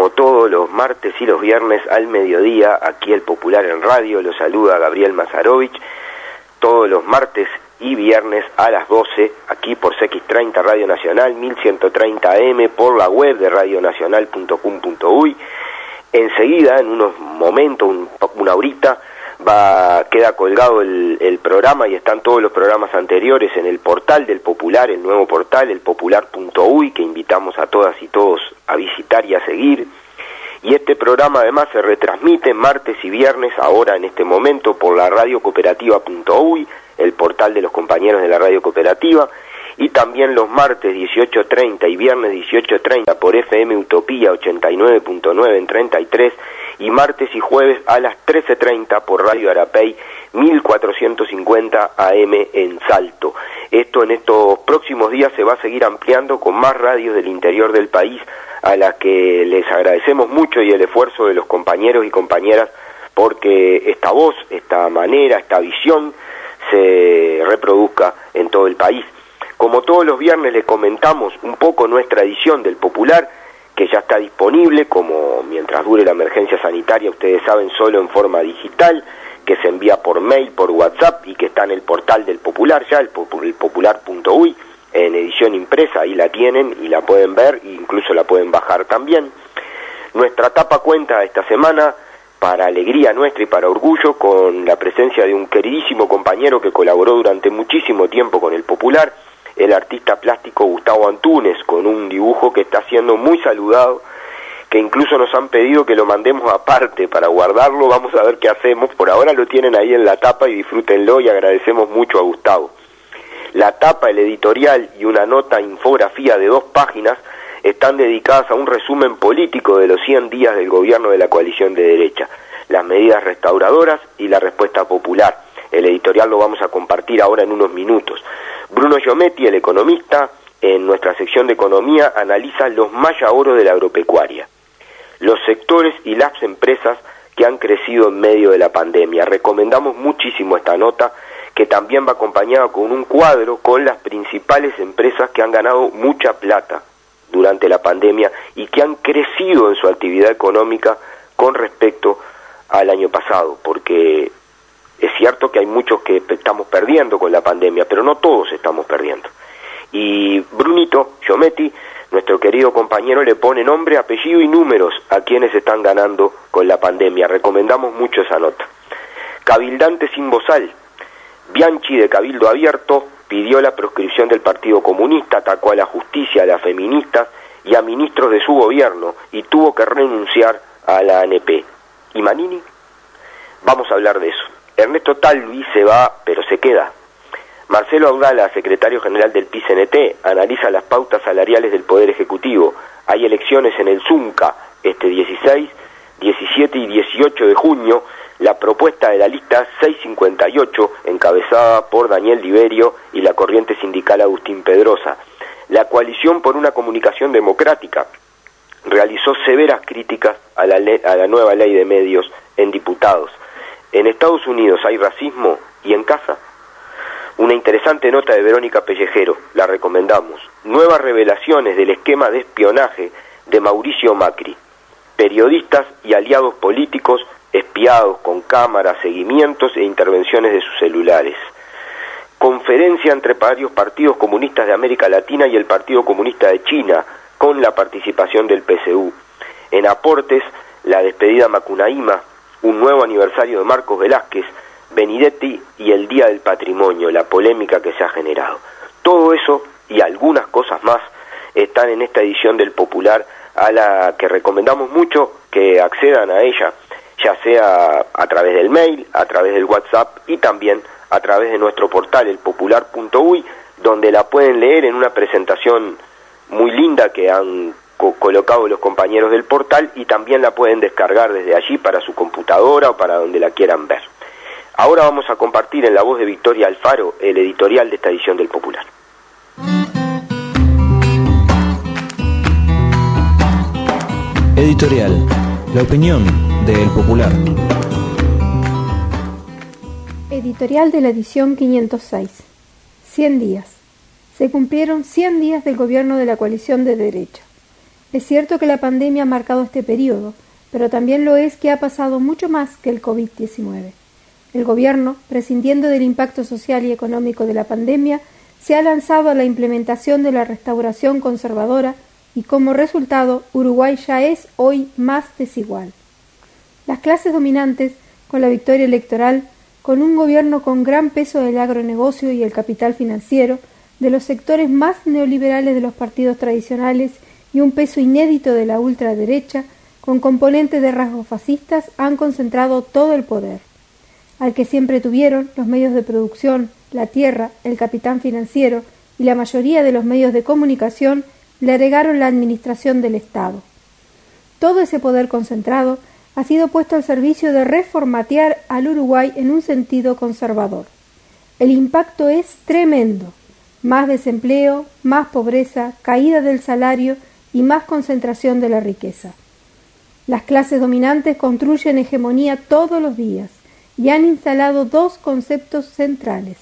Como todos los martes y los viernes al mediodía, aquí el Popular en Radio, lo saluda Gabriel Mazarovich, todos los martes y viernes a las 12, aquí por CX30 Radio Nacional, 1130 AM, por la web de radionacional.com.uy. Enseguida, en unos momentos, un, una horita, va queda colgado el, programa y están todos los programas anteriores en el portal del Popular, el nuevo portal, el popular.uy, que invitamos a todas y todos a visitar y a seguir. Y este programa además se retransmite martes y viernes, ahora en este momento, por la radiocooperativa.uy, el portal de los compañeros de la radio cooperativa, y también los martes 18.30 y viernes 18.30 por FM Utopía 89.9 en 33 y martes y jueves a las 13.30 por Radio Arapey 1450 AM en Salto. Esto en estos próximos días se va a seguir ampliando con más radios del interior del país a las que les agradecemos mucho y el esfuerzo de los compañeros y compañeras porque esta voz, esta manera, esta visión se reproduzca en todo el país. Como todos los viernes les comentamos un poco nuestra edición del Popular, que ya está disponible, como mientras dure la emergencia sanitaria, ustedes saben, solo en forma digital, que se envía por mail, por WhatsApp y que está en el portal del Popular ya, el, popular.uy, en edición impresa, ahí la tienen y la pueden ver, e incluso la pueden bajar también. Nuestra tapa cuenta esta semana, para alegría nuestra y para orgullo, con la presencia de un queridísimo compañero que colaboró durante muchísimo tiempo con el Popular, el artista plástico Gustavo Antunes, con un dibujo que está siendo muy saludado, que incluso nos han pedido que lo mandemos aparte para guardarlo, vamos a ver qué hacemos, por ahora lo tienen ahí en la tapa y disfrútenlo y agradecemos mucho a Gustavo. La tapa, el editorial y una nota infografía de dos páginas están dedicadas a un resumen político de los 100 días del gobierno de la coalición de derecha, las medidas restauradoras y la respuesta popular. El editorial lo vamos a compartir ahora en unos minutos. Bruno Giometti, el economista, en nuestra sección de economía analiza los mayaoros de la agropecuaria, los sectores y las empresas que han crecido en medio de la pandemia. Recomendamos muchísimo esta nota que también va acompañada con un cuadro con las principales empresas que han ganado mucha plata durante la pandemia y que han crecido en su actividad económica con respecto al año pasado, porque es cierto que hay muchos que estamos perdiendo con la pandemia, pero no todos estamos perdiendo. Y Brunito Giometti, nuestro querido compañero, le pone nombre, apellido y números a quienes están ganando con la pandemia. Recomendamos mucho esa nota. Cabildante sin bozal. Bianchi de Cabildo Abierto pidió la proscripción del Partido Comunista, atacó a la justicia, a las feministas y a ministros de su gobierno y tuvo que renunciar a la ANP. ¿Y Manini? Vamos a hablar de eso. Ernesto Talvi se va, pero se queda. Marcelo Audala, secretario general del PCNT, analiza las pautas salariales del Poder Ejecutivo. Hay elecciones en el ZUNCA este 16, 17 y 18 de junio. La propuesta de la lista 658, encabezada por Daniel Liberio y la corriente sindical Agustín Pedrosa. La coalición por una comunicación democrática realizó severas críticas a la, a la nueva ley de medios en diputados. En Estados Unidos hay racismo y en casa. Una interesante nota de Verónica Pellejero, la recomendamos. Nuevas revelaciones del esquema de espionaje de Mauricio Macri. Periodistas y aliados políticos espiados con cámaras, seguimientos e intervenciones de sus celulares. Conferencia entre varios partidos comunistas de América Latina y el Partido Comunista de China, con la participación del PSU. En aportes la despedida Macunaíma, un nuevo aniversario de Marcos Velázquez, Benidetti y el Día del Patrimonio, la polémica que se ha generado. Todo eso y algunas cosas más están en esta edición del Popular a la que recomendamos mucho que accedan a ella, ya sea a través del mail, a través del WhatsApp y también a través de nuestro portal, el popular.uy, donde la pueden leer en una presentación muy linda que han colocado los compañeros del portal y también la pueden descargar desde allí para su computadora o para donde la quieran ver. Ahora vamos a compartir en la voz de Victoria Alfaro el editorial de esta edición del Popular. Editorial. La opinión del Popular. Editorial de la edición 506. 100 días. Se cumplieron 100 días del gobierno de la coalición de derecha. Es cierto que la pandemia ha marcado este periodo, pero también lo es que ha pasado mucho más que el COVID-19. El Gobierno, prescindiendo del impacto social y económico de la pandemia, se ha lanzado a la implementación de la restauración conservadora y como resultado Uruguay ya es hoy más desigual. Las clases dominantes, con la victoria electoral, con un gobierno con gran peso del agronegocio y el capital financiero, de los sectores más neoliberales de los partidos tradicionales y un peso inédito de la ultraderecha, con componentes de rasgos fascistas, han concentrado todo el poder al que siempre tuvieron los medios de producción, la tierra, el capitán financiero y la mayoría de los medios de comunicación, le agregaron la administración del Estado. Todo ese poder concentrado ha sido puesto al servicio de reformatear al Uruguay en un sentido conservador. El impacto es tremendo. Más desempleo, más pobreza, caída del salario y más concentración de la riqueza. Las clases dominantes construyen hegemonía todos los días y han instalado dos conceptos centrales.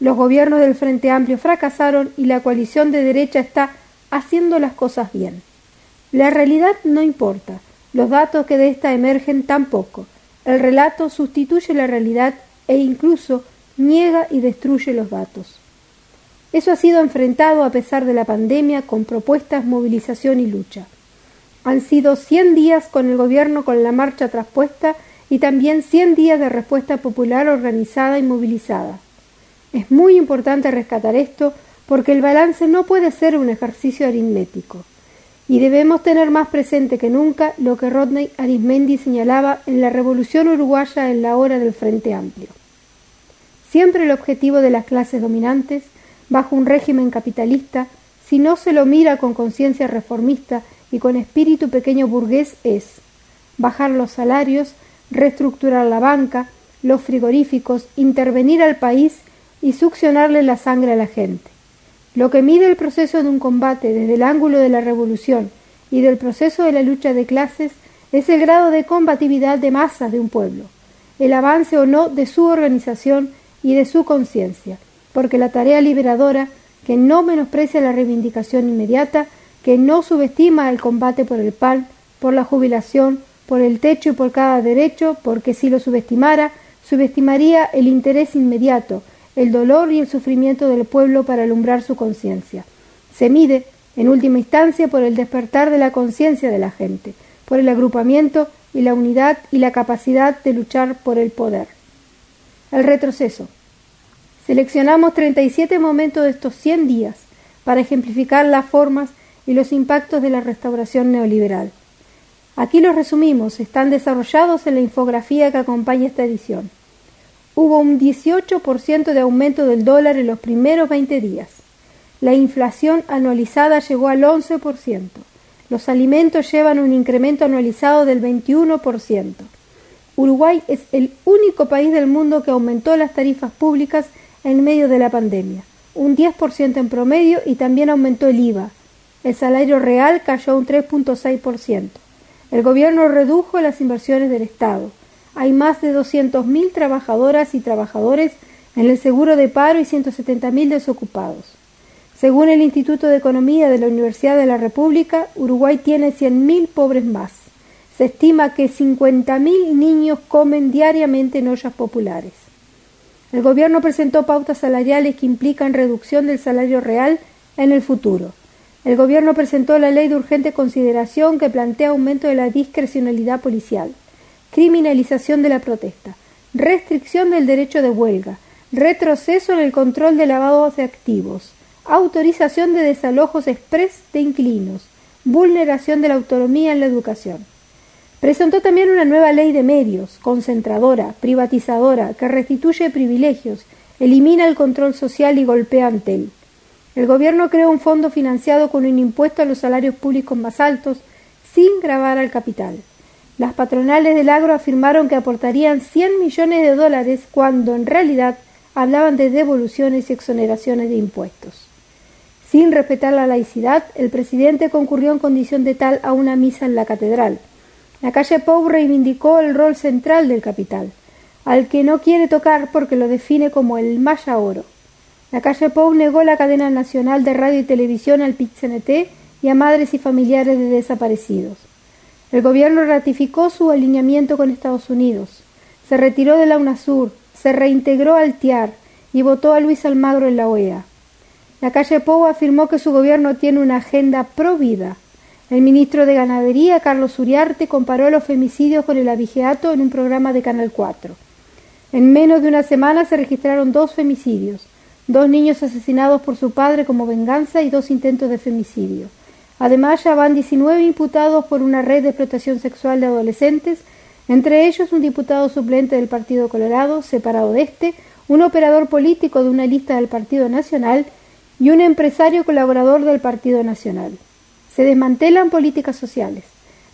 Los gobiernos del Frente Amplio fracasaron y la coalición de derecha está haciendo las cosas bien. La realidad no importa, los datos que de esta emergen tampoco. El relato sustituye la realidad e incluso niega y destruye los datos. Eso ha sido enfrentado a pesar de la pandemia con propuestas, movilización y lucha. Han sido cien días con el gobierno con la marcha traspuesta y también 100 días de respuesta popular organizada y movilizada. Es muy importante rescatar esto porque el balance no puede ser un ejercicio aritmético y debemos tener más presente que nunca lo que Rodney Arismendi señalaba en la Revolución Uruguaya en la hora del Frente Amplio. Siempre el objetivo de las clases dominantes, bajo un régimen capitalista, si no se lo mira con conciencia reformista y con espíritu pequeño burgués, es bajar los salarios, reestructurar la banca, los frigoríficos, intervenir al país y succionarle la sangre a la gente. Lo que mide el proceso de un combate desde el ángulo de la revolución y del proceso de la lucha de clases es el grado de combatividad de masas de un pueblo, el avance o no de su organización y de su conciencia, porque la tarea liberadora, que no menosprecia la reivindicación inmediata, que no subestima el combate por el pan, por la jubilación, por el techo y por cada derecho, porque si lo subestimara, subestimaría el interés inmediato, el dolor y el sufrimiento del pueblo para alumbrar su conciencia. Se mide, en última instancia, por el despertar de la conciencia de la gente, por el agrupamiento y la unidad y la capacidad de luchar por el poder. El retroceso. Seleccionamos 37 momentos de estos 100 días para ejemplificar las formas y los impactos de la restauración neoliberal. Aquí los resumimos, están desarrollados en la infografía que acompaña esta edición. Hubo un 18% de aumento del dólar en los primeros 20 días. La inflación anualizada llegó al 11%. Los alimentos llevan un incremento anualizado del 21%. Uruguay es el único país del mundo que aumentó las tarifas públicas en medio de la pandemia, un 10% en promedio y también aumentó el IVA. El salario real cayó un 3.6%. El gobierno redujo las inversiones del Estado. Hay más de 200.000 trabajadoras y trabajadores en el seguro de paro y 170.000 desocupados. Según el Instituto de Economía de la Universidad de la República, Uruguay tiene 100.000 pobres más. Se estima que 50.000 niños comen diariamente en ollas populares. El gobierno presentó pautas salariales que implican reducción del salario real en el futuro. el Gobierno presentó la ley de urgente consideración que plantea aumento de la discrecionalidad policial, criminalización de la protesta, restricción del derecho de huelga, retroceso en el control de lavados de activos, autorización de desalojos express de inquilinos, vulneración de la autonomía en la educación. Presentó también una nueva ley de medios, concentradora, privatizadora, que restituye privilegios, elimina el control social y golpea ante él. El gobierno creó un fondo financiado con un impuesto a los salarios públicos más altos, sin grabar al capital. Las patronales del agro afirmaron que aportarían 100 millones de dólares cuando en realidad hablaban de devoluciones y exoneraciones de impuestos. Sin respetar la laicidad, el presidente concurrió en condición de tal a una misa en la catedral. La calle Pou reivindicó el rol central del capital, al que no quiere tocar porque lo define como el Maya Oro. La calle Pou negó la cadena nacional de radio y televisión al PIT-CNT y a madres y familiares de desaparecidos. El gobierno ratificó su alineamiento con Estados Unidos, se retiró de la UNASUR, se reintegró al TIAR y votó a Luis Almagro en la OEA. La calle Pou afirmó que su gobierno tiene una agenda pro vida. El ministro de Ganadería, Carlos Uriarte, comparó los femicidios con el abigeato en un programa de Canal 4. En menos de una semana se registraron dos femicidios, dos niños asesinados por su padre como venganza y dos intentos de femicidio. Además, ya van 19 imputados por una red de explotación sexual de adolescentes, entre ellos un diputado suplente del Partido Colorado, separado de este, un operador político de una lista del Partido Nacional y un empresario colaborador del Partido Nacional. Se desmantelan políticas sociales.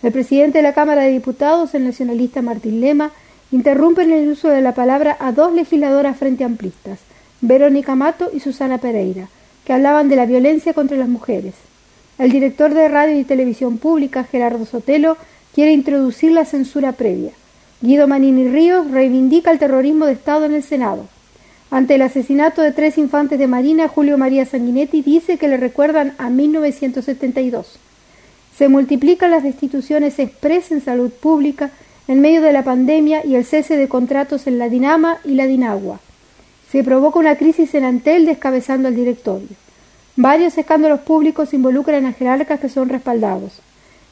El presidente de la Cámara de Diputados, el nacionalista Martín Lema, interrumpe el uso de la palabra a dos legisladoras frente amplistas, Verónica Mato y Susana Pereira, que hablaban de la violencia contra las mujeres. El director de Radio y Televisión Pública, Gerardo Sotelo, quiere introducir la censura previa. Guido Manini Ríos reivindica el terrorismo de Estado en el Senado. Ante el asesinato de tres infantes de Marina, Julio María Sanguinetti dice que le recuerdan a 1972. Se multiplican las destituciones express en salud pública en medio de la pandemia y el cese de contratos en la Dinama y la Dinagua. Se provoca una crisis en Antel descabezando al directorio. Varios escándalos públicos involucran a jerarcas que son respaldados.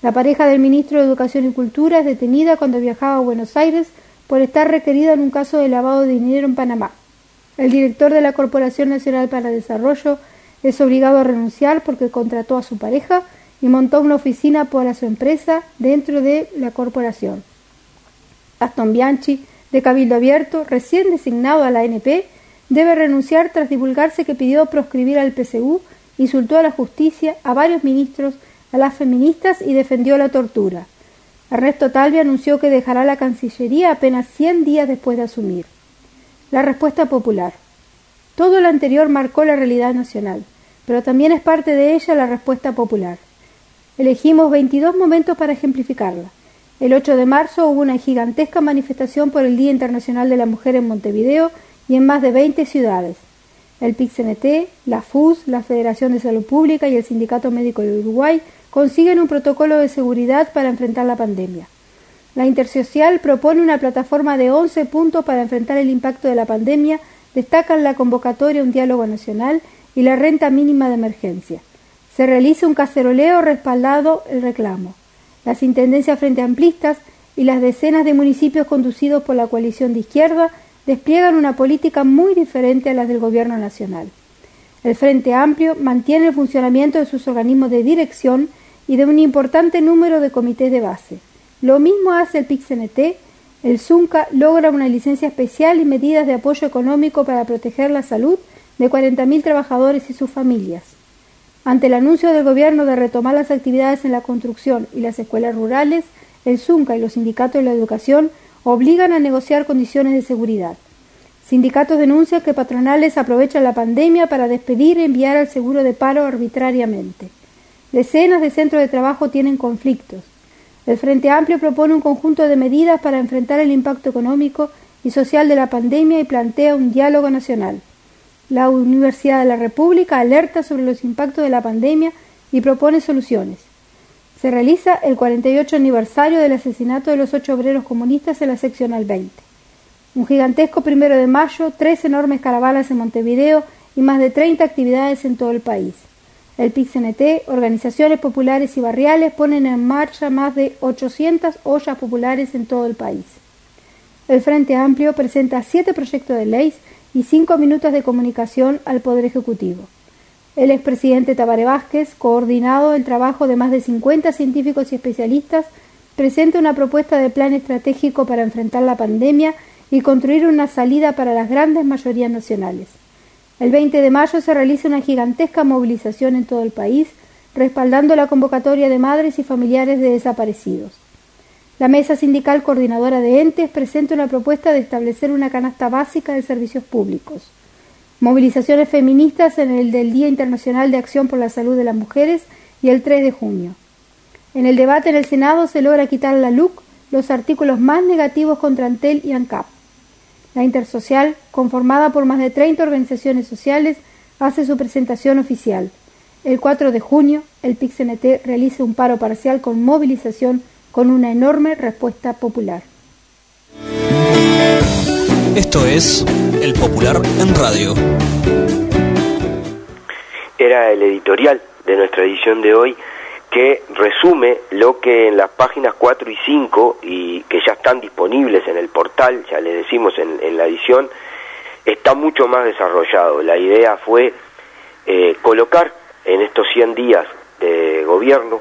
La pareja del ministro de Educación y Cultura es detenida cuando viajaba a Buenos Aires por estar requerida en un caso de lavado de dinero en Panamá. El director de la Corporación Nacional para el Desarrollo es obligado a renunciar porque contrató a su pareja y montó una oficina para su empresa dentro de la corporación. Aston Bianchi, de Cabildo Abierto, recién designado a la ANP, debe renunciar tras divulgarse que pidió proscribir al PSU, insultó a la justicia, a varios ministros, a las feministas y defendió la tortura. Ernesto Talvi anunció que dejará la Cancillería apenas 100 días después de asumir. La respuesta popular. Todo lo anterior marcó la realidad nacional, pero también es parte de ella la respuesta popular. Elegimos 22 momentos para ejemplificarla. El 8 de marzo hubo una gigantesca manifestación por el Día Internacional de la Mujer en Montevideo y en más de 20 ciudades. El PIC-CNT, la FUS, la Federación de Salud Pública y el Sindicato Médico de Uruguay consiguen un protocolo de seguridad para enfrentar la pandemia. La Intersocial propone una plataforma de 11 puntos para enfrentar el impacto de la pandemia, destacan la convocatoria un diálogo nacional y la renta mínima de emergencia. Se realiza un caceroleo respaldado el reclamo. Las intendencias frente amplistas y las decenas de municipios conducidos por la coalición de izquierda despliegan una política muy diferente a la del Gobierno nacional. El Frente Amplio mantiene el funcionamiento de sus organismos de dirección y de un importante número de comités de base. Lo mismo hace el PIC-CNT, el ZUNCA logra una licencia especial y medidas de apoyo económico para proteger la salud de 40.000 trabajadores y sus familias. Ante el anuncio del Gobierno de retomar las actividades en la construcción y las escuelas rurales, el ZUNCA y los sindicatos de la educación obligan a negociar condiciones de seguridad. Sindicatos denuncian que patronales aprovechan la pandemia para despedir y enviar al seguro de paro arbitrariamente. Decenas de centros de trabajo tienen conflictos. El Frente Amplio propone un conjunto de medidas para enfrentar el impacto económico y social de la pandemia y plantea un diálogo nacional. La Universidad de la República alerta sobre los impactos de la pandemia y propone soluciones se realiza el 48 aniversario del asesinato de los ocho obreros comunistas en la seccional 20. Un gigantesco primero de mayo, tres enormes caravanas en Montevideo y más de 30 actividades en todo el país. El PIC-CNT, organizaciones populares y barriales ponen en marcha más de 800 ollas populares en todo el país. El Frente Amplio presenta siete proyectos de ley y cinco minutos de comunicación al Poder Ejecutivo. El expresidente Tabaré Vázquez, coordinado el trabajo de más de 50 científicos y especialistas, presenta una propuesta de plan estratégico para enfrentar la pandemia y construir una salida para las grandes mayorías nacionales. El 20 de mayo se realiza una gigantesca movilización en todo el país, respaldando la convocatoria de madres y familiares de desaparecidos. La Mesa Sindical Coordinadora de Entes presenta una propuesta de establecer una canasta básica de servicios públicos. Movilizaciones feministas en el del Día Internacional de Acción por la Salud de las Mujeres y el 3 de junio. En el debate en el Senado se logra quitar la LUC los artículos más negativos contra Antel y ANCAP. La Intersocial, conformada por más de 30 organizaciones sociales, hace su presentación oficial. El 4 de junio, el PIC-CNT realiza un paro parcial con movilización con una enorme respuesta popular. Esto es El Popular en Radio. Era el editorial de nuestra edición de hoy que resume lo que en las páginas 4 y 5 y que ya están disponibles en el portal, ya les decimos en, la edición, está mucho más desarrollado. La idea fue eh, colocar en estos 100 días de gobierno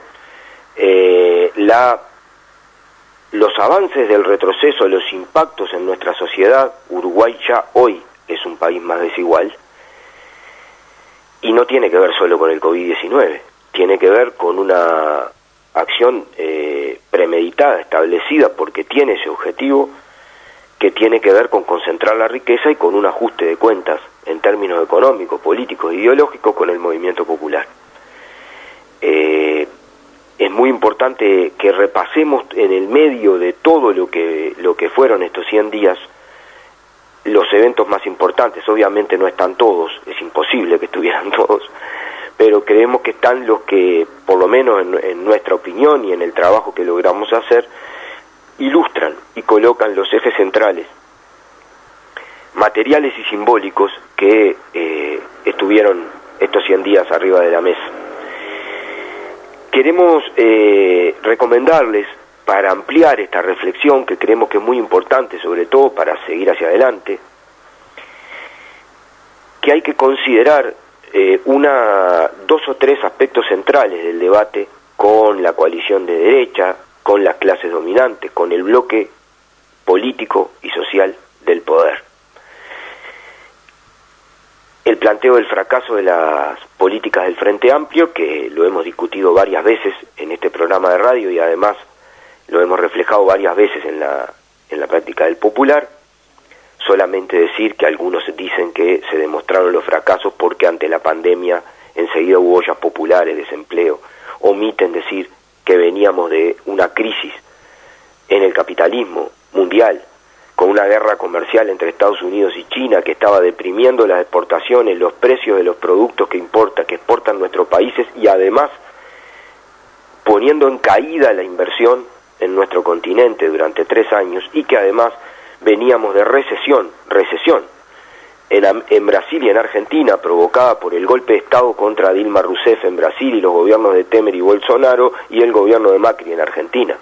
eh, la, los avances del retroceso, los impactos en nuestra sociedad. Uruguay ya hoy es un país más desigual y no tiene que ver solo con el COVID-19 tiene que ver con una acción eh, premeditada, establecida, porque tiene ese objetivo que tiene que ver con concentrar la riqueza y con un ajuste de cuentas en términos económicos, políticos, ideológicos con el movimiento popular. Eh, es muy importante que repasemos en el medio de todo lo que, lo que fueron estos 100 días los eventos más importantes. Obviamente no están todos, es imposible que estuvieran todos, pero creemos que están los que, por lo menos en, nuestra opinión y en el trabajo que logramos hacer, ilustran y colocan los ejes centrales, materiales y simbólicos que eh, estuvieron estos 100 días arriba de la mesa. Queremos eh, recomendarles, para ampliar esta reflexión, que creemos que es muy importante, sobre todo para seguir hacia adelante, que hay que considerar eh, una, dos o tres aspectos centrales del debate con la coalición de derecha, con las clases dominantes, con el bloque político y social del poder. El planteo del fracaso de las políticas del Frente Amplio, que lo hemos discutido varias veces en este programa de radio y además lo hemos reflejado varias veces en la, en la práctica del popular, solamente decir que algunos dicen que se demostraron los fracasos porque ante la pandemia enseguida hubo ollas populares, desempleo. Omiten decir que veníamos de una crisis en el capitalismo mundial, con una guerra comercial entre Estados Unidos y China que estaba deprimiendo las exportaciones, los precios de los productos que importa, que exportan nuestros países y además poniendo en caída la inversión en nuestro continente durante tres años y que además veníamos de recesión, recesión, en, en, Brasil y en Argentina, provocada por el golpe de Estado contra Dilma Rousseff en Brasil y los gobiernos de Temer y Bolsonaro y el gobierno de Macri en Argentina.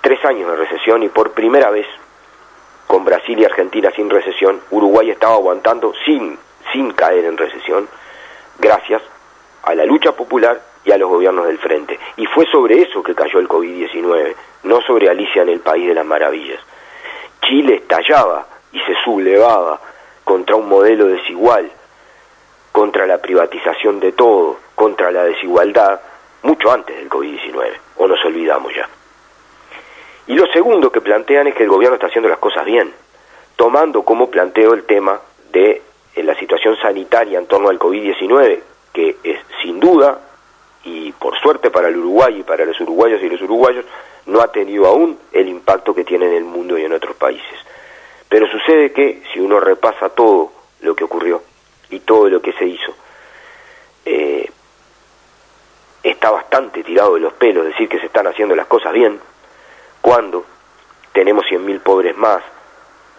Tres años de recesión y por primera vez, con Brasil y Argentina sin recesión, Uruguay estaba aguantando sin, sin caer en recesión, gracias a la lucha popular y a los gobiernos del frente. Y fue sobre eso que cayó el COVID-19, no sobre Alicia en el País de las Maravillas. Chile estallaba y se sublevaba contra un modelo desigual, contra la privatización de todo, contra la desigualdad, mucho antes del COVID-19, o nos olvidamos ya. Y lo segundo que plantean es que el gobierno está haciendo las cosas bien, tomando como planteo el tema de eh, la situación sanitaria en torno al COVID-19, que es sin duda, y por suerte para el Uruguay y para los uruguayos y los uruguayos, no ha tenido aún el impacto que tiene en el mundo y en otros países. Pero sucede que si uno repasa todo lo que ocurrió y todo lo que se hizo, eh, está bastante tirado de los pelos decir que se están haciendo las cosas bien, cuando tenemos 100.000 pobres más,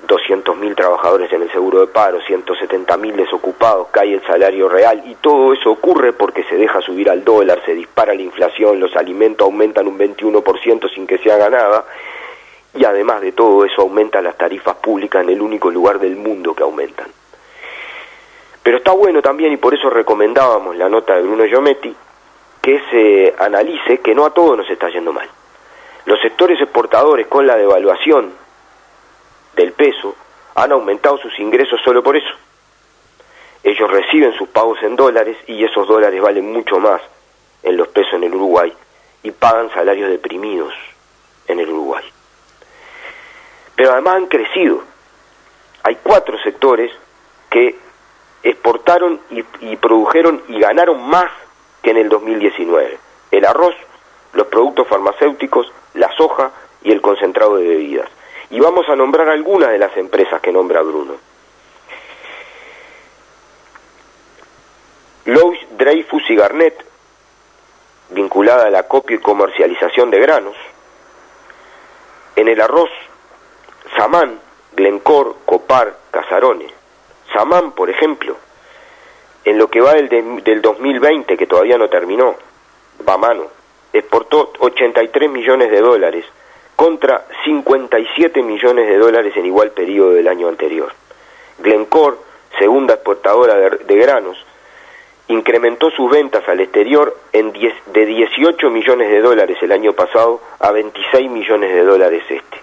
200.000 trabajadores en el seguro de paro, 170.000 desocupados, cae el salario real y todo eso ocurre porque se deja subir al dólar, se dispara la inflación, los alimentos aumentan un 21% sin que se haga nada y además de todo eso aumenta las tarifas públicas en el único lugar del mundo que aumentan. Pero está bueno también y por eso recomendábamos la nota de Bruno Giometti que se analice que no a todos nos está yendo mal. Los sectores exportadores con la devaluación del peso han aumentado sus ingresos solo por eso. Ellos reciben sus pagos en dólares y esos dólares valen mucho más en los pesos en el Uruguay y pagan salarios deprimidos en el Uruguay. Pero además han crecido. Hay cuatro sectores que exportaron y, produjeron y ganaron más que en el 2019. El arroz, los productos farmacéuticos, la soja y el concentrado de bebidas. Y vamos a nombrar algunas de las empresas que nombra Bruno. Lois, Dreyfus y Garnett, vinculada a la copia y comercialización de granos. En el arroz, Samán, Glencore, Copar, Casarone. Samán, por ejemplo, en lo que va del, del 2020, que todavía no terminó, va mano, exportó 83 millones de dólares contra 57 millones de dólares en igual periodo del año anterior. Glencore, segunda exportadora de, granos, incrementó sus ventas al exterior en de 18 millones de dólares el año pasado a 26 millones de dólares este.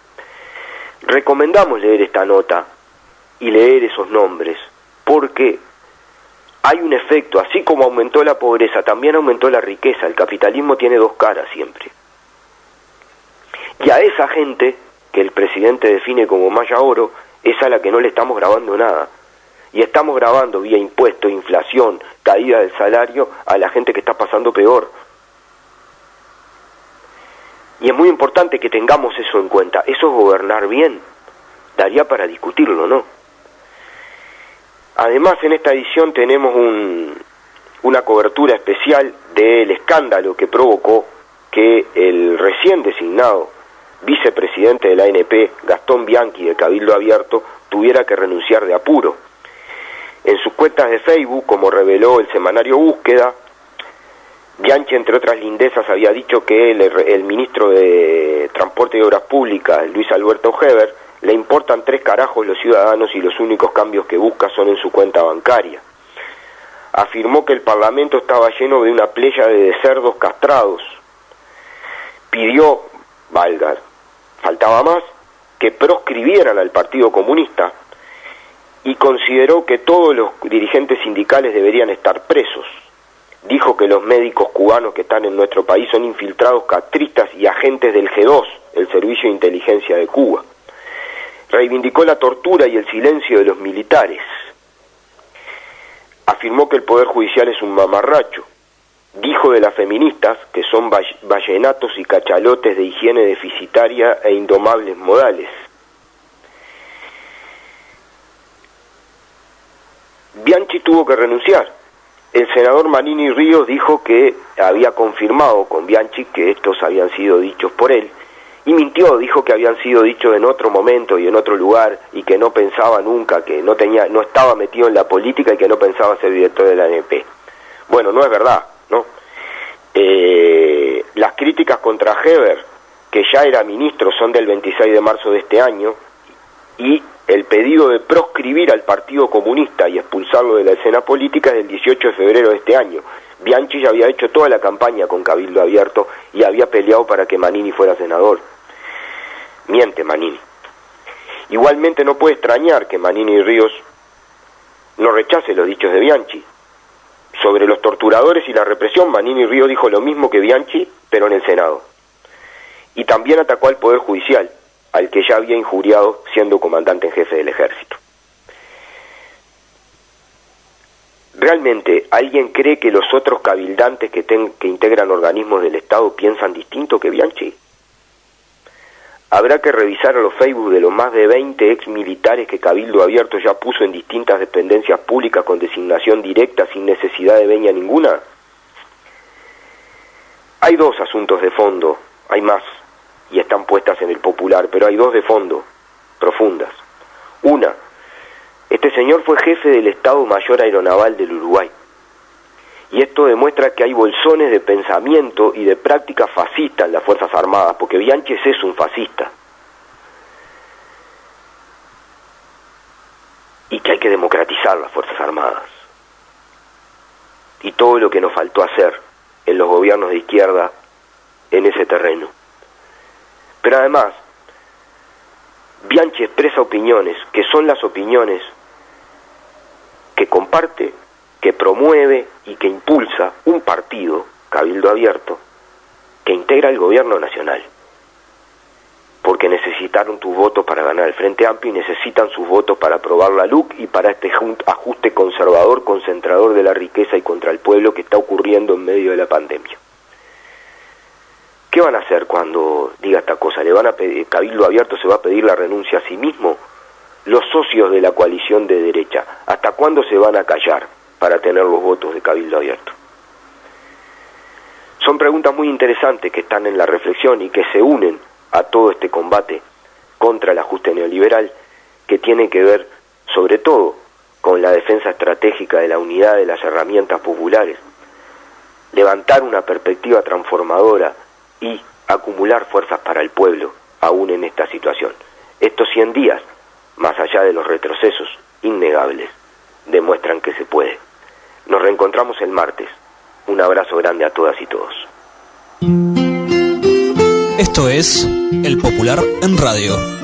Recomendamos leer esta nota y leer esos nombres, porque hay un efecto, así como aumentó la pobreza, también aumentó la riqueza. El capitalismo tiene dos caras siempre. Y a esa gente que el presidente define como maya oro, es a la que no le estamos grabando nada. Y estamos grabando vía impuestos, inflación, caída del salario a la gente que está pasando peor. Y es muy importante que tengamos eso en cuenta. Eso es gobernar bien. Daría para discutirlo, ¿no? Además, en esta edición tenemos un, una cobertura especial del escándalo que provocó que el recién designado vicepresidente de la ANP, Gastón Bianchi de Cabildo Abierto, tuviera que renunciar de apuro. En sus cuentas de Facebook, como reveló el semanario Búsqueda, Bianchi, entre otras lindezas, había dicho que el, el ministro de Transporte y Obras Públicas, Luis Alberto Heber, le importan tres carajos los ciudadanos y los únicos cambios que busca son en su cuenta bancaria. Afirmó que el Parlamento estaba lleno de una playa de cerdos castrados. Pidió, valga, faltaba más, que proscribieran al Partido Comunista y consideró que todos los dirigentes sindicales deberían estar presos. Dijo que los médicos cubanos que están en nuestro país son infiltrados catristas y agentes del G2, el Servicio de Inteligencia de Cuba. Reivindicó la tortura y el silencio de los militares. Afirmó que el Poder Judicial es un mamarracho dijo de las feministas que son vallenatos y cachalotes de higiene deficitaria e indomables modales. Bianchi tuvo que renunciar. El senador Manini Ríos dijo que había confirmado con Bianchi que estos habían sido dichos por él y mintió, dijo que habían sido dichos en otro momento y en otro lugar y que no pensaba nunca, que no tenía no estaba metido en la política y que no pensaba ser director de la ANP. Bueno, no es verdad ¿no? Eh, las críticas contra Heber, que ya era ministro, son del 26 de marzo de este año, y el pedido de proscribir al Partido Comunista y expulsarlo de la escena política es del 18 de febrero de este año. Bianchi ya había hecho toda la campaña con Cabildo Abierto y había peleado para que Manini fuera senador. Miente Manini. Igualmente no puede extrañar que Manini y Ríos no rechace los dichos de Bianchi, sobre los torturadores y la represión, Manini Río dijo lo mismo que Bianchi, pero en el Senado. Y también atacó al Poder Judicial, al que ya había injuriado siendo comandante en jefe del ejército. ¿Realmente alguien cree que los otros cabildantes que, que integran organismos del Estado piensan distinto que Bianchi? Habrá que revisar a los Facebook de los más de 20 ex militares que Cabildo Abierto ya puso en distintas dependencias públicas con designación directa sin necesidad de veña ninguna. Hay dos asuntos de fondo, hay más, y están puestas en el popular, pero hay dos de fondo, profundas. Una, este señor fue jefe del Estado Mayor Aeronaval del Uruguay. Y esto demuestra que hay bolsones de pensamiento y de práctica fascista en las Fuerzas Armadas, porque Bianches es un fascista. Y que hay que democratizar las Fuerzas Armadas. Y todo lo que nos faltó hacer en los gobiernos de izquierda en ese terreno. Pero además, Bianchi expresa opiniones que son las opiniones que comparte, que promueve y que impulsa un partido, Cabildo Abierto, que integra el gobierno nacional. Porque necesitaron tus votos para ganar el Frente Amplio y necesitan sus votos para aprobar la LUC y para este ajuste conservador, concentrador de la riqueza y contra el pueblo que está ocurriendo en medio de la pandemia. ¿Qué van a hacer cuando diga esta cosa? ¿Le van a pedir, Cabildo Abierto se va a pedir la renuncia a sí mismo? Los socios de la coalición de derecha, ¿hasta cuándo se van a callar para tener los votos de Cabildo Abierto? Son preguntas muy interesantes que están en la reflexión y que se unen a todo este combate contra el ajuste neoliberal que tiene que ver sobre todo con la defensa estratégica de la unidad de las herramientas populares, levantar una perspectiva transformadora y acumular fuerzas para el pueblo, aún en esta situación. Estos 100 días, más allá de los retrocesos innegables, demuestran que se puede. Nos reencontramos el martes. Un abrazo grande a todas y todos. Esto es El Popular en Radio.